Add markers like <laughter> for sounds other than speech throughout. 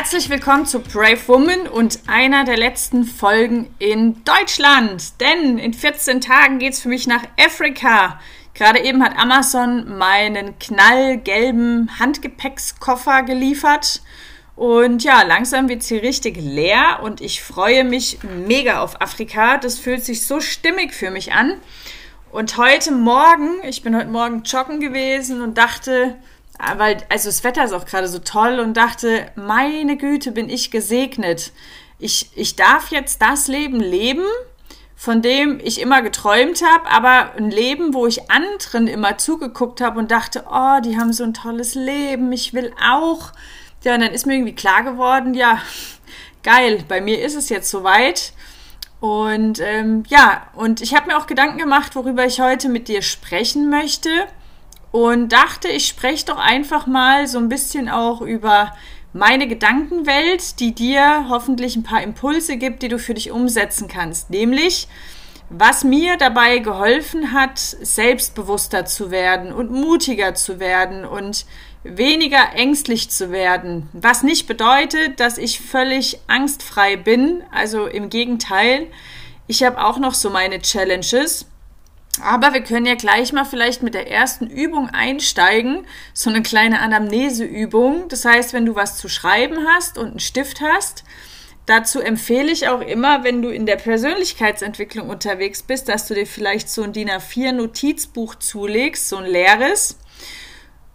Herzlich willkommen zu Brave Woman und einer der letzten Folgen in Deutschland. Denn in 14 Tagen geht es für mich nach Afrika. Gerade eben hat Amazon meinen knallgelben Handgepäckskoffer geliefert. Und ja, langsam wird sie richtig leer und ich freue mich mega auf Afrika. Das fühlt sich so stimmig für mich an. Und heute Morgen, ich bin heute Morgen joggen gewesen und dachte, weil, also das Wetter ist auch gerade so toll und dachte, meine Güte, bin ich gesegnet. Ich, ich darf jetzt das Leben leben, von dem ich immer geträumt habe, aber ein Leben, wo ich anderen immer zugeguckt habe und dachte, oh, die haben so ein tolles Leben, ich will auch. Ja, und dann ist mir irgendwie klar geworden, ja, geil, bei mir ist es jetzt soweit. Und ähm, ja, und ich habe mir auch Gedanken gemacht, worüber ich heute mit dir sprechen möchte und dachte, ich spreche doch einfach mal so ein bisschen auch über meine Gedankenwelt, die dir hoffentlich ein paar Impulse gibt, die du für dich umsetzen kannst. Nämlich, was mir dabei geholfen hat, selbstbewusster zu werden und mutiger zu werden und weniger ängstlich zu werden. Was nicht bedeutet, dass ich völlig angstfrei bin. Also im Gegenteil, ich habe auch noch so meine Challenges. Aber wir können ja gleich mal vielleicht mit der ersten Übung einsteigen, so eine kleine Anamneseübung. Das heißt, wenn du was zu schreiben hast und einen Stift hast, dazu empfehle ich auch immer, wenn du in der Persönlichkeitsentwicklung unterwegs bist, dass du dir vielleicht so ein DIN A4 Notizbuch zulegst, so ein leeres.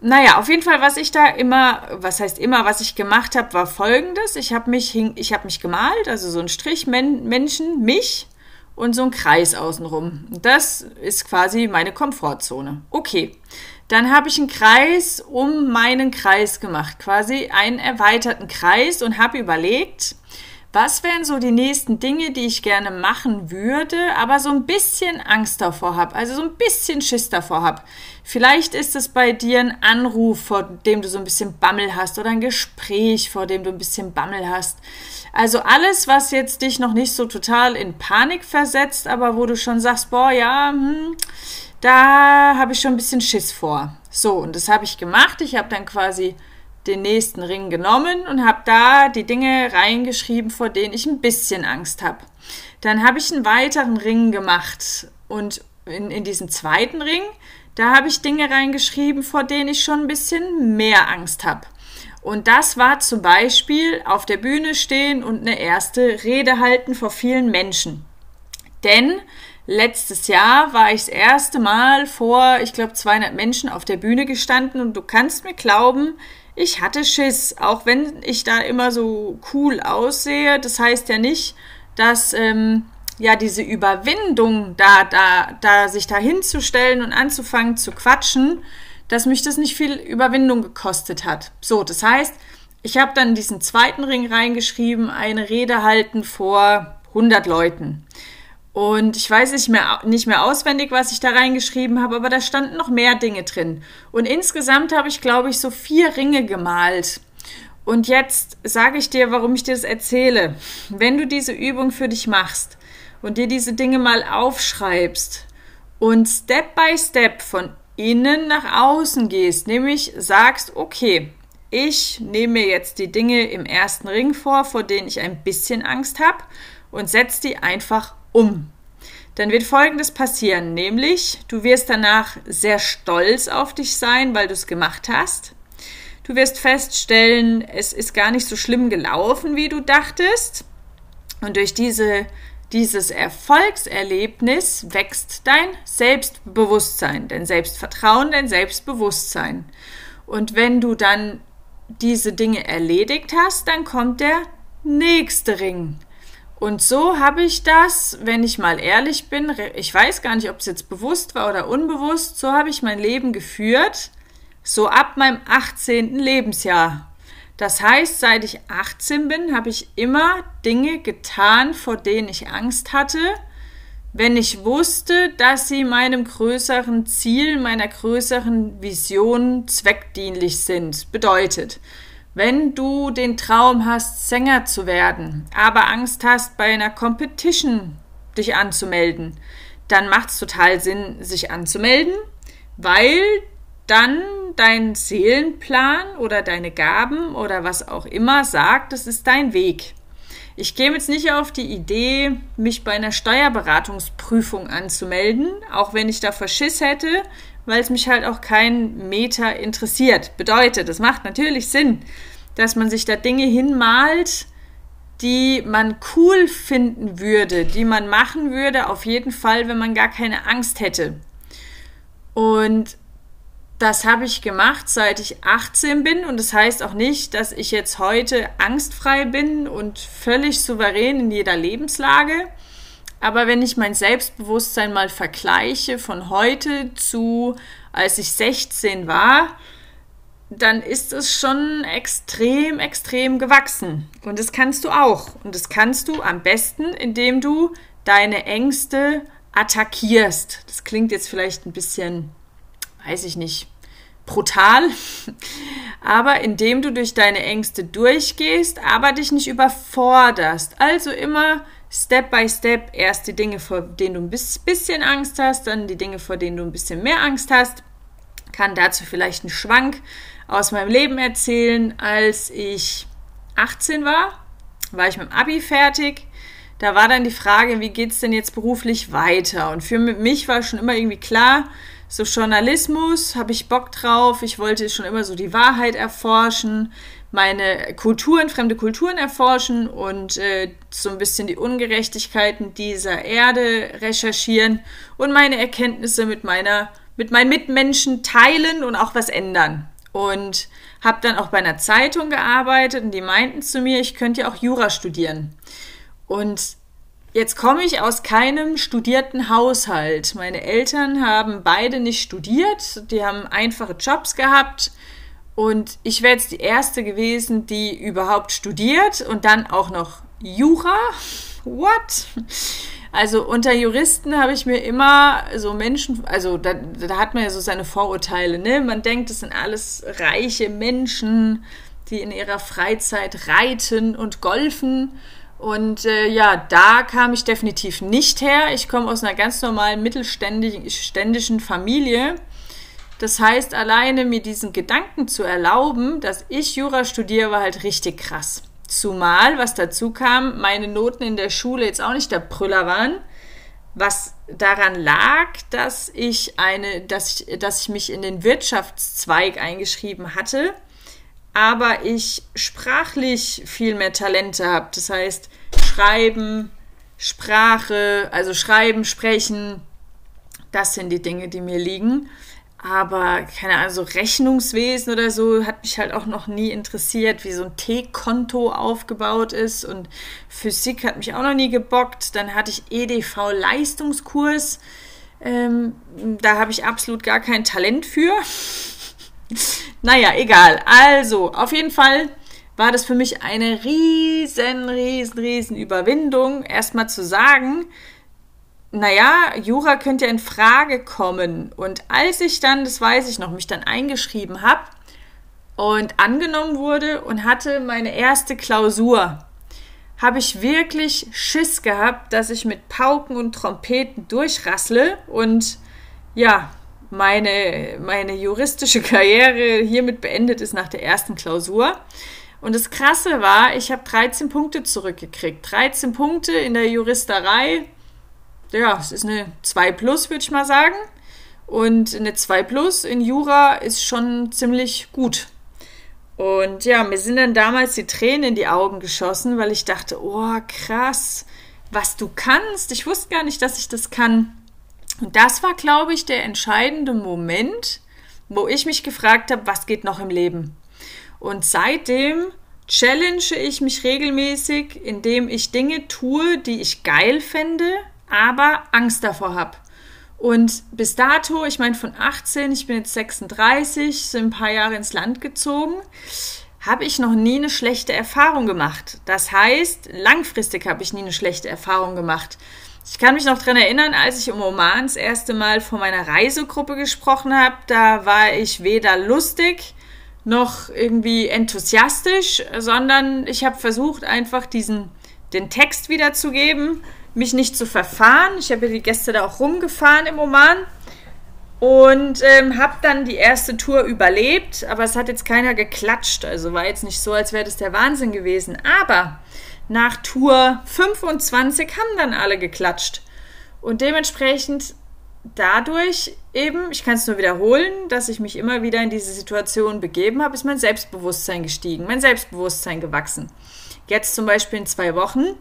Naja, auf jeden Fall, was ich da immer, was heißt immer, was ich gemacht habe, war folgendes. Ich habe mich, ich mich gemalt, also so ein Strich Menschen, mich, und so ein Kreis außenrum. Das ist quasi meine Komfortzone. Okay, dann habe ich einen Kreis um meinen Kreis gemacht, quasi einen erweiterten Kreis und habe überlegt, was wären so die nächsten Dinge, die ich gerne machen würde, aber so ein bisschen Angst davor habe, also so ein bisschen Schiss davor habe. Vielleicht ist es bei dir ein Anruf, vor dem du so ein bisschen Bammel hast oder ein Gespräch, vor dem du ein bisschen Bammel hast. Also alles, was jetzt dich noch nicht so total in Panik versetzt, aber wo du schon sagst, boah, ja, hm, da habe ich schon ein bisschen Schiss vor. So, und das habe ich gemacht. Ich habe dann quasi den nächsten Ring genommen und habe da die Dinge reingeschrieben, vor denen ich ein bisschen Angst habe. Dann habe ich einen weiteren Ring gemacht und in, in diesen zweiten Ring, da habe ich Dinge reingeschrieben, vor denen ich schon ein bisschen mehr Angst habe. Und das war zum Beispiel auf der Bühne stehen und eine erste Rede halten vor vielen Menschen. Denn letztes Jahr war ich das erste Mal vor, ich glaube, 200 Menschen auf der Bühne gestanden und du kannst mir glauben, ich hatte Schiss, auch wenn ich da immer so cool aussehe. Das heißt ja nicht, dass ähm, ja diese Überwindung, da, da, da sich da hinzustellen und anzufangen zu quatschen, dass mich das nicht viel Überwindung gekostet hat. So, das heißt, ich habe dann diesen zweiten Ring reingeschrieben, eine Rede halten vor 100 Leuten. Und ich weiß nicht mehr, nicht mehr auswendig, was ich da reingeschrieben habe, aber da standen noch mehr Dinge drin. Und insgesamt habe ich, glaube ich, so vier Ringe gemalt. Und jetzt sage ich dir, warum ich dir das erzähle. Wenn du diese Übung für dich machst und dir diese Dinge mal aufschreibst und Step by Step von innen nach außen gehst, nämlich sagst, okay, ich nehme mir jetzt die Dinge im ersten Ring vor, vor denen ich ein bisschen Angst habe und setze die einfach um. Dann wird Folgendes passieren, nämlich du wirst danach sehr stolz auf dich sein, weil du es gemacht hast. Du wirst feststellen, es ist gar nicht so schlimm gelaufen, wie du dachtest. Und durch diese, dieses Erfolgserlebnis wächst dein Selbstbewusstsein, dein Selbstvertrauen, dein Selbstbewusstsein. Und wenn du dann diese Dinge erledigt hast, dann kommt der nächste Ring. Und so habe ich das, wenn ich mal ehrlich bin, ich weiß gar nicht, ob es jetzt bewusst war oder unbewusst, so habe ich mein Leben geführt, so ab meinem 18. Lebensjahr. Das heißt, seit ich 18 bin, habe ich immer Dinge getan, vor denen ich Angst hatte, wenn ich wusste, dass sie meinem größeren Ziel, meiner größeren Vision zweckdienlich sind. Bedeutet, wenn du den Traum hast, Sänger zu werden, aber Angst hast, bei einer Competition dich anzumelden, dann macht es total Sinn, sich anzumelden, weil dann dein Seelenplan oder deine Gaben oder was auch immer sagt, das ist dein Weg. Ich käme jetzt nicht auf die Idee, mich bei einer Steuerberatungsprüfung anzumelden, auch wenn ich da Verschiss hätte, weil es mich halt auch kein Meter interessiert. Bedeutet, es macht natürlich Sinn, dass man sich da Dinge hinmalt, die man cool finden würde, die man machen würde, auf jeden Fall, wenn man gar keine Angst hätte. Und das habe ich gemacht, seit ich 18 bin. Und das heißt auch nicht, dass ich jetzt heute angstfrei bin und völlig souverän in jeder Lebenslage. Aber wenn ich mein Selbstbewusstsein mal vergleiche von heute zu als ich 16 war, dann ist es schon extrem, extrem gewachsen. Und das kannst du auch. Und das kannst du am besten, indem du deine Ängste attackierst. Das klingt jetzt vielleicht ein bisschen, weiß ich nicht, brutal, <laughs> aber indem du durch deine Ängste durchgehst, aber dich nicht überforderst. Also immer Step by Step erst die Dinge, vor denen du ein bisschen Angst hast, dann die Dinge, vor denen du ein bisschen mehr Angst hast. Kann dazu vielleicht einen Schwank aus meinem Leben erzählen. Als ich 18 war, war ich mit dem Abi fertig. Da war dann die Frage, wie geht es denn jetzt beruflich weiter? Und für mich war schon immer irgendwie klar, so Journalismus habe ich Bock drauf. Ich wollte schon immer so die Wahrheit erforschen, meine Kulturen, fremde Kulturen erforschen und äh, so ein bisschen die Ungerechtigkeiten dieser Erde recherchieren und meine Erkenntnisse mit meiner mit meinen Mitmenschen teilen und auch was ändern. Und habe dann auch bei einer Zeitung gearbeitet und die meinten zu mir, ich könnte ja auch Jura studieren. Und Jetzt komme ich aus keinem studierten Haushalt. Meine Eltern haben beide nicht studiert, die haben einfache Jobs gehabt und ich wäre jetzt die erste gewesen, die überhaupt studiert und dann auch noch Jura. What? Also unter Juristen habe ich mir immer so Menschen, also da, da hat man ja so seine Vorurteile, ne? Man denkt, es sind alles reiche Menschen, die in ihrer Freizeit reiten und golfen. Und äh, ja, da kam ich definitiv nicht her. Ich komme aus einer ganz normalen mittelständischen Familie. Das heißt, alleine mir diesen Gedanken zu erlauben, dass ich Jura studiere, war halt richtig krass. Zumal, was dazu kam, meine Noten in der Schule jetzt auch nicht der Brüller waren, was daran lag, dass ich eine, dass ich, dass ich mich in den Wirtschaftszweig eingeschrieben hatte aber ich sprachlich viel mehr Talente habe. Das heißt, Schreiben, Sprache, also Schreiben, Sprechen, das sind die Dinge, die mir liegen. Aber keine Ahnung, so Rechnungswesen oder so hat mich halt auch noch nie interessiert, wie so ein T-Konto aufgebaut ist. Und Physik hat mich auch noch nie gebockt. Dann hatte ich EDV-Leistungskurs. Ähm, da habe ich absolut gar kein Talent für. Naja, egal. Also, auf jeden Fall war das für mich eine riesen, riesen, riesen Überwindung, erstmal zu sagen, naja, Jura könnte ja in Frage kommen. Und als ich dann, das weiß ich noch, mich dann eingeschrieben habe und angenommen wurde und hatte meine erste Klausur, habe ich wirklich Schiss gehabt, dass ich mit Pauken und Trompeten durchrassle und ja, meine, meine juristische <laughs> Karriere hiermit beendet ist nach der ersten Klausur. Und das Krasse war, ich habe 13 Punkte zurückgekriegt. 13 Punkte in der Juristerei. Ja, es ist eine 2 plus, würde ich mal sagen. Und eine 2 plus in Jura ist schon ziemlich gut. Und ja, mir sind dann damals die Tränen in die Augen geschossen, weil ich dachte, oh krass, was du kannst. Ich wusste gar nicht, dass ich das kann. Und das war, glaube ich, der entscheidende Moment, wo ich mich gefragt habe, was geht noch im Leben? Und seitdem challenge ich mich regelmäßig, indem ich Dinge tue, die ich geil fände, aber Angst davor habe. Und bis dato, ich meine von 18, ich bin jetzt 36, sind ein paar Jahre ins Land gezogen, habe ich noch nie eine schlechte Erfahrung gemacht. Das heißt, langfristig habe ich nie eine schlechte Erfahrung gemacht. Ich kann mich noch dran erinnern, als ich im Oman das erste Mal vor meiner Reisegruppe gesprochen habe, da war ich weder lustig noch irgendwie enthusiastisch, sondern ich habe versucht, einfach diesen, den Text wiederzugeben, mich nicht zu verfahren. Ich habe die Gäste da auch rumgefahren im Oman Und ähm, habe dann die erste Tour überlebt, aber es hat jetzt keiner geklatscht. Also war jetzt nicht so, als wäre das der Wahnsinn gewesen. Aber nach Tour 25 haben dann alle geklatscht. Und dementsprechend dadurch eben, ich kann es nur wiederholen, dass ich mich immer wieder in diese Situation begeben habe, ist mein Selbstbewusstsein gestiegen, mein Selbstbewusstsein gewachsen. Jetzt zum Beispiel in zwei Wochen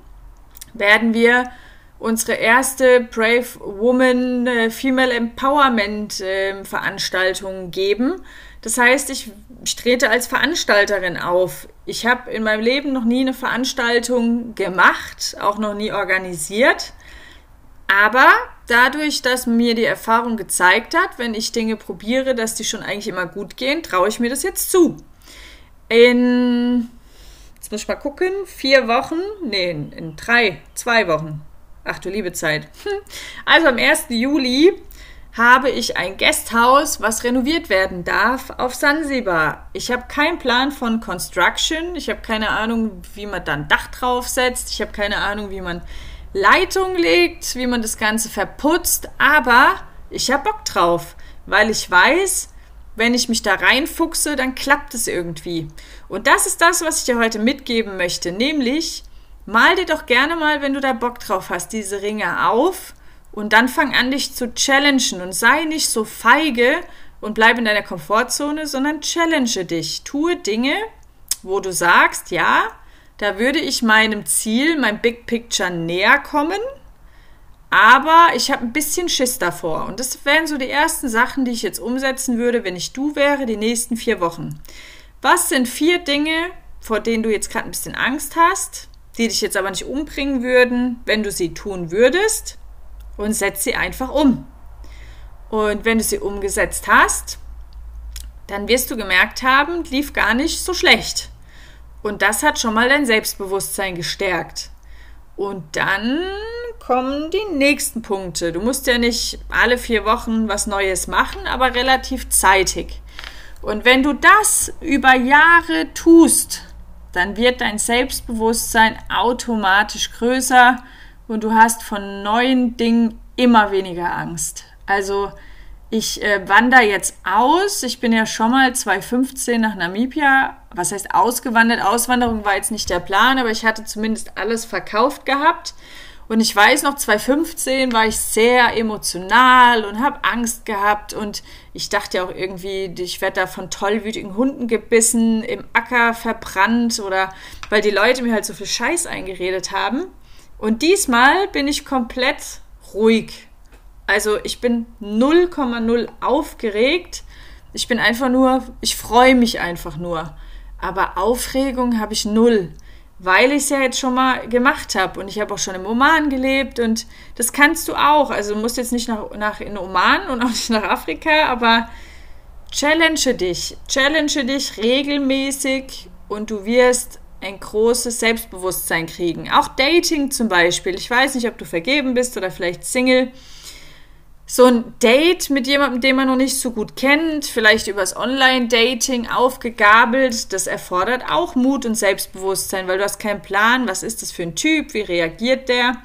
werden wir unsere erste Brave Woman äh, Female Empowerment äh, Veranstaltung geben. Das heißt, ich, trete als Veranstalterin auf. Ich habe in meinem Leben noch nie eine Veranstaltung gemacht, auch noch nie organisiert. Aber dadurch, dass mir die Erfahrung gezeigt hat, wenn ich Dinge probiere, dass die schon eigentlich immer gut gehen, traue ich mir das jetzt zu. In, jetzt muss ich mal gucken, vier Wochen, nee, in, in drei, zwei Wochen. Ach du liebe Zeit. <laughs> Also am 1. Juli habe ich ein Gasthaus, was renoviert werden darf, auf Sansibar. Ich habe keinen Plan von Construction. Ich habe keine Ahnung, wie man dann Dach draufsetzt. Ich habe keine Ahnung, wie man Leitung legt, wie man das Ganze verputzt. Aber ich habe Bock drauf, weil ich weiß, wenn ich mich da reinfuchse, dann klappt es irgendwie. Und das ist das, was ich dir heute mitgeben möchte. Nämlich, mal dir doch gerne mal, wenn du da Bock drauf hast, diese Ringe auf und dann fang an, dich zu challengen und sei nicht so feige und bleib in deiner Komfortzone, sondern challenge dich. Tue Dinge, wo du sagst, ja, da würde ich meinem Ziel, meinem Big Picture näher kommen, aber ich habe ein bisschen Schiss davor. Und das wären so die ersten Sachen, die ich jetzt umsetzen würde, wenn ich du wäre, die nächsten vier Wochen. Was sind vier Dinge, vor denen du jetzt gerade ein bisschen Angst hast, die dich jetzt aber nicht umbringen würden, wenn du sie tun würdest? Und setz sie einfach um. Und wenn du sie umgesetzt hast, dann wirst du gemerkt haben, lief gar nicht so schlecht. Und das hat schon mal dein Selbstbewusstsein gestärkt. Und dann kommen die nächsten Punkte. Du musst ja nicht alle vier Wochen was Neues machen, aber relativ zeitig. Und wenn du das über Jahre tust, dann wird dein Selbstbewusstsein automatisch größer und du hast von neuen Dingen immer weniger Angst. Also ich äh, wandere jetzt aus. Ich bin ja schon mal 2015 nach Namibia. Was heißt ausgewandert? Auswanderung war jetzt nicht der Plan, aber ich hatte zumindest alles verkauft gehabt. Und ich weiß noch, 2015 war ich sehr emotional und habe Angst gehabt. Und ich dachte ja auch irgendwie, ich werde da von tollwütigen Hunden gebissen, im Acker verbrannt oder weil die Leute mir halt so viel Scheiß eingeredet haben. Und diesmal bin ich komplett ruhig. Also ich bin 0,0 aufgeregt. Ich bin einfach nur, ich freue mich einfach nur. Aber Aufregung habe ich null, weil ich es ja jetzt schon mal gemacht habe. Und ich habe auch schon im Oman gelebt und das kannst du auch. Also du musst jetzt nicht nach, nach in Oman und auch nicht nach Afrika, aber challenge dich. Challenge dich regelmäßig und du wirst ein großes Selbstbewusstsein kriegen. Auch Dating zum Beispiel. Ich weiß nicht, ob du vergeben bist oder vielleicht Single. So ein Date mit jemandem, den man noch nicht so gut kennt, vielleicht übers Online-Dating aufgegabelt, das erfordert auch Mut und Selbstbewusstsein, weil du hast keinen Plan, was ist das für ein Typ, wie reagiert der.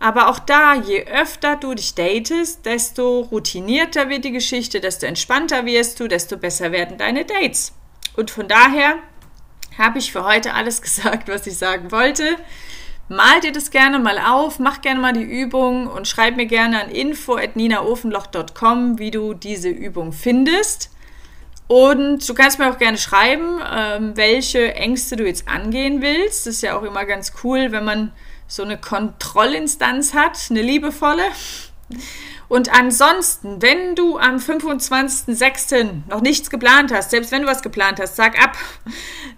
Aber auch da, je öfter du dich datest, desto routinierter wird die Geschichte, desto entspannter wirst du, desto besser werden deine Dates. Und von daher habe ich für heute alles <laughs> gesagt, was ich sagen wollte. Mal dir das gerne mal auf, mach gerne mal die Übung und schreib mir gerne an info.ninaofenloch.com, wie du diese Übung findest. Und du kannst mir auch gerne schreiben, ähm, welche Ängste du jetzt angehen willst. Das ist ja auch immer ganz cool, wenn man so eine Kontrollinstanz hat, eine liebevolle. Und ansonsten, wenn du am 25.06. noch nichts geplant hast, selbst wenn du was geplant hast, sag ab,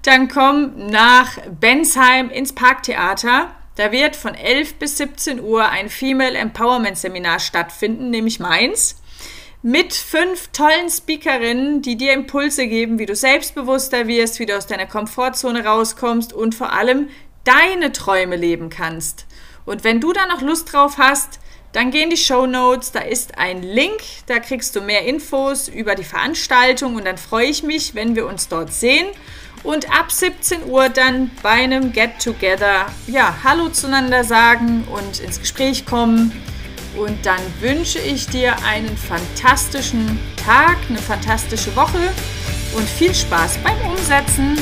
dann komm nach Bensheim ins Parktheater. Da wird von 11 bis 17 Uhr ein Female Empowerment Seminar stattfinden, nämlich meins, mit fünf tollen Speakerinnen, die dir Impulse geben, wie du selbstbewusster wirst, wie du aus deiner Komfortzone rauskommst und vor allem deine Träume leben kannst. Und wenn du da noch Lust drauf hast, dann geh in die Show Notes, da ist ein Link, da kriegst du mehr Infos über die Veranstaltung und dann freue ich mich, wenn wir uns dort sehen und ab 17 Uhr dann bei einem Get Together ja, Hallo zueinander sagen und ins Gespräch kommen Und dann wünsche ich dir einen fantastischen Tag, eine fantastische Woche und viel Spaß beim Umsetzen.